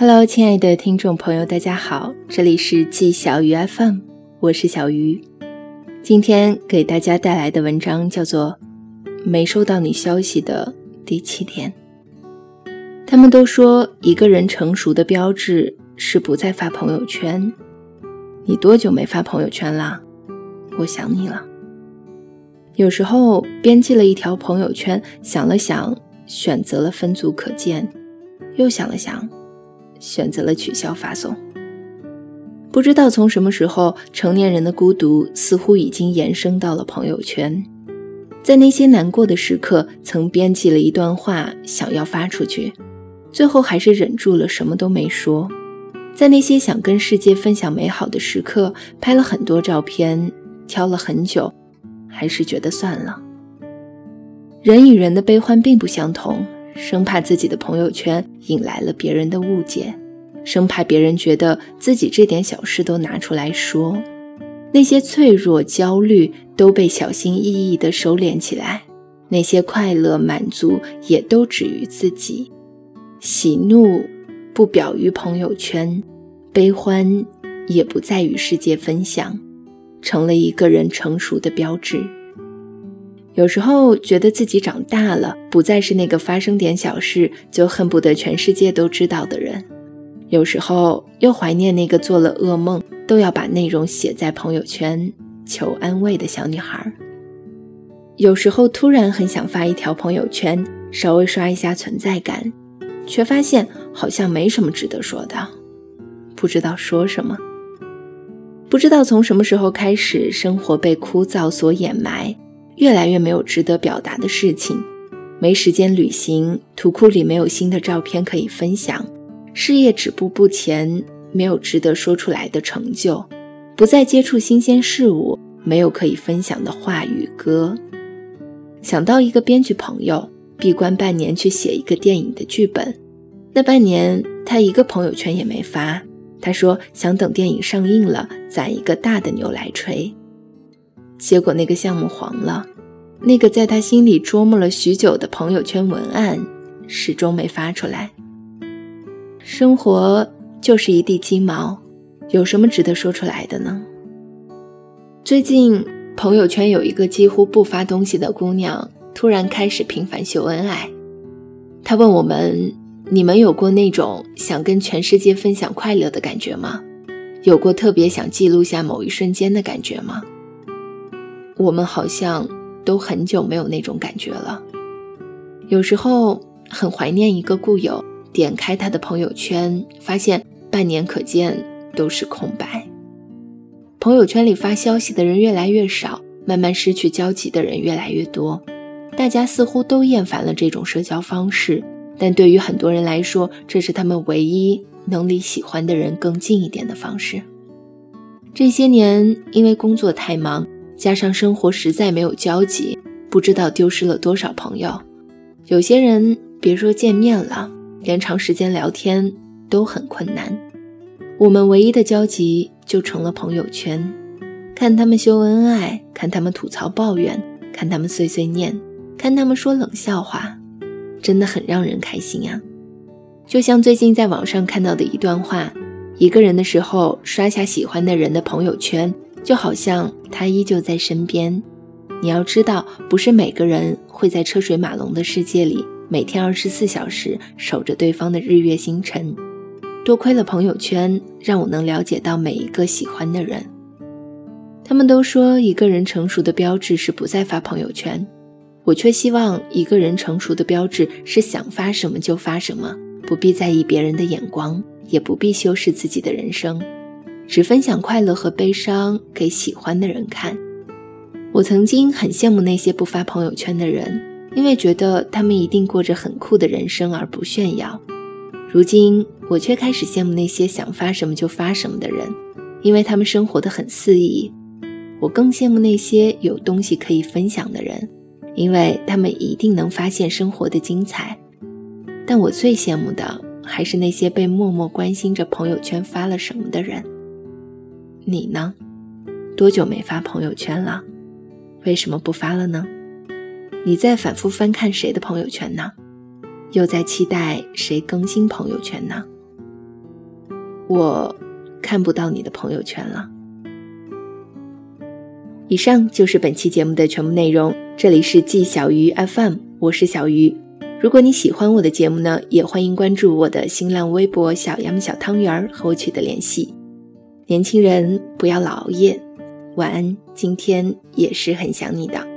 Hello，亲爱的听众朋友，大家好，这里是季小鱼 FM，我是小鱼。今天给大家带来的文章叫做《没收到你消息的第七天》。他们都说，一个人成熟的标志是不再发朋友圈。你多久没发朋友圈了？我想你了。有时候编辑了一条朋友圈，想了想，选择了分组可见，又想了想。选择了取消发送。不知道从什么时候，成年人的孤独似乎已经延伸到了朋友圈。在那些难过的时刻，曾编辑了一段话想要发出去，最后还是忍住了，什么都没说。在那些想跟世界分享美好的时刻，拍了很多照片，挑了很久，还是觉得算了。人与人的悲欢并不相同。生怕自己的朋友圈引来了别人的误解，生怕别人觉得自己这点小事都拿出来说，那些脆弱、焦虑都被小心翼翼地收敛起来，那些快乐、满足也都止于自己，喜怒不表于朋友圈，悲欢也不再与世界分享，成了一个人成熟的标志。有时候觉得自己长大了，不再是那个发生点小事就恨不得全世界都知道的人；有时候又怀念那个做了噩梦都要把内容写在朋友圈求安慰的小女孩；有时候突然很想发一条朋友圈，稍微刷一下存在感，却发现好像没什么值得说的，不知道说什么，不知道从什么时候开始，生活被枯燥所掩埋。越来越没有值得表达的事情，没时间旅行，图库里没有新的照片可以分享，事业止步不前，没有值得说出来的成就，不再接触新鲜事物，没有可以分享的话语歌。想到一个编剧朋友，闭关半年去写一个电影的剧本，那半年他一个朋友圈也没发，他说想等电影上映了，攒一个大的牛来吹。结果那个项目黄了，那个在他心里琢磨了许久的朋友圈文案始终没发出来。生活就是一地鸡毛，有什么值得说出来的呢？最近朋友圈有一个几乎不发东西的姑娘，突然开始频繁秀恩爱。她问我们：“你们有过那种想跟全世界分享快乐的感觉吗？有过特别想记录下某一瞬间的感觉吗？”我们好像都很久没有那种感觉了。有时候很怀念一个故友，点开他的朋友圈，发现半年可见都是空白。朋友圈里发消息的人越来越少，慢慢失去交集的人越来越多。大家似乎都厌烦了这种社交方式，但对于很多人来说，这是他们唯一能离喜欢的人更近一点的方式。这些年因为工作太忙。加上生活实在没有交集，不知道丢失了多少朋友。有些人别说见面了，连长时间聊天都很困难。我们唯一的交集就成了朋友圈，看他们秀恩爱，看他们吐槽抱怨，看他们碎碎念，看他们说冷笑话，真的很让人开心呀。就像最近在网上看到的一段话：一个人的时候，刷下喜欢的人的朋友圈。就好像他依旧在身边，你要知道，不是每个人会在车水马龙的世界里每天二十四小时守着对方的日月星辰。多亏了朋友圈，让我能了解到每一个喜欢的人。他们都说一个人成熟的标志是不再发朋友圈，我却希望一个人成熟的标志是想发什么就发什么，不必在意别人的眼光，也不必修饰自己的人生。只分享快乐和悲伤给喜欢的人看。我曾经很羡慕那些不发朋友圈的人，因为觉得他们一定过着很酷的人生而不炫耀。如今我却开始羡慕那些想发什么就发什么的人，因为他们生活的很肆意。我更羡慕那些有东西可以分享的人，因为他们一定能发现生活的精彩。但我最羡慕的还是那些被默默关心着朋友圈发了什么的人。你呢？多久没发朋友圈了？为什么不发了呢？你在反复翻看谁的朋友圈呢？又在期待谁更新朋友圈呢？我看不到你的朋友圈了。以上就是本期节目的全部内容。这里是季小鱼 FM，我是小鱼。如果你喜欢我的节目呢，也欢迎关注我的新浪微博“小杨小汤圆”和我取得联系。年轻人不要老熬夜，晚安。今天也是很想你的。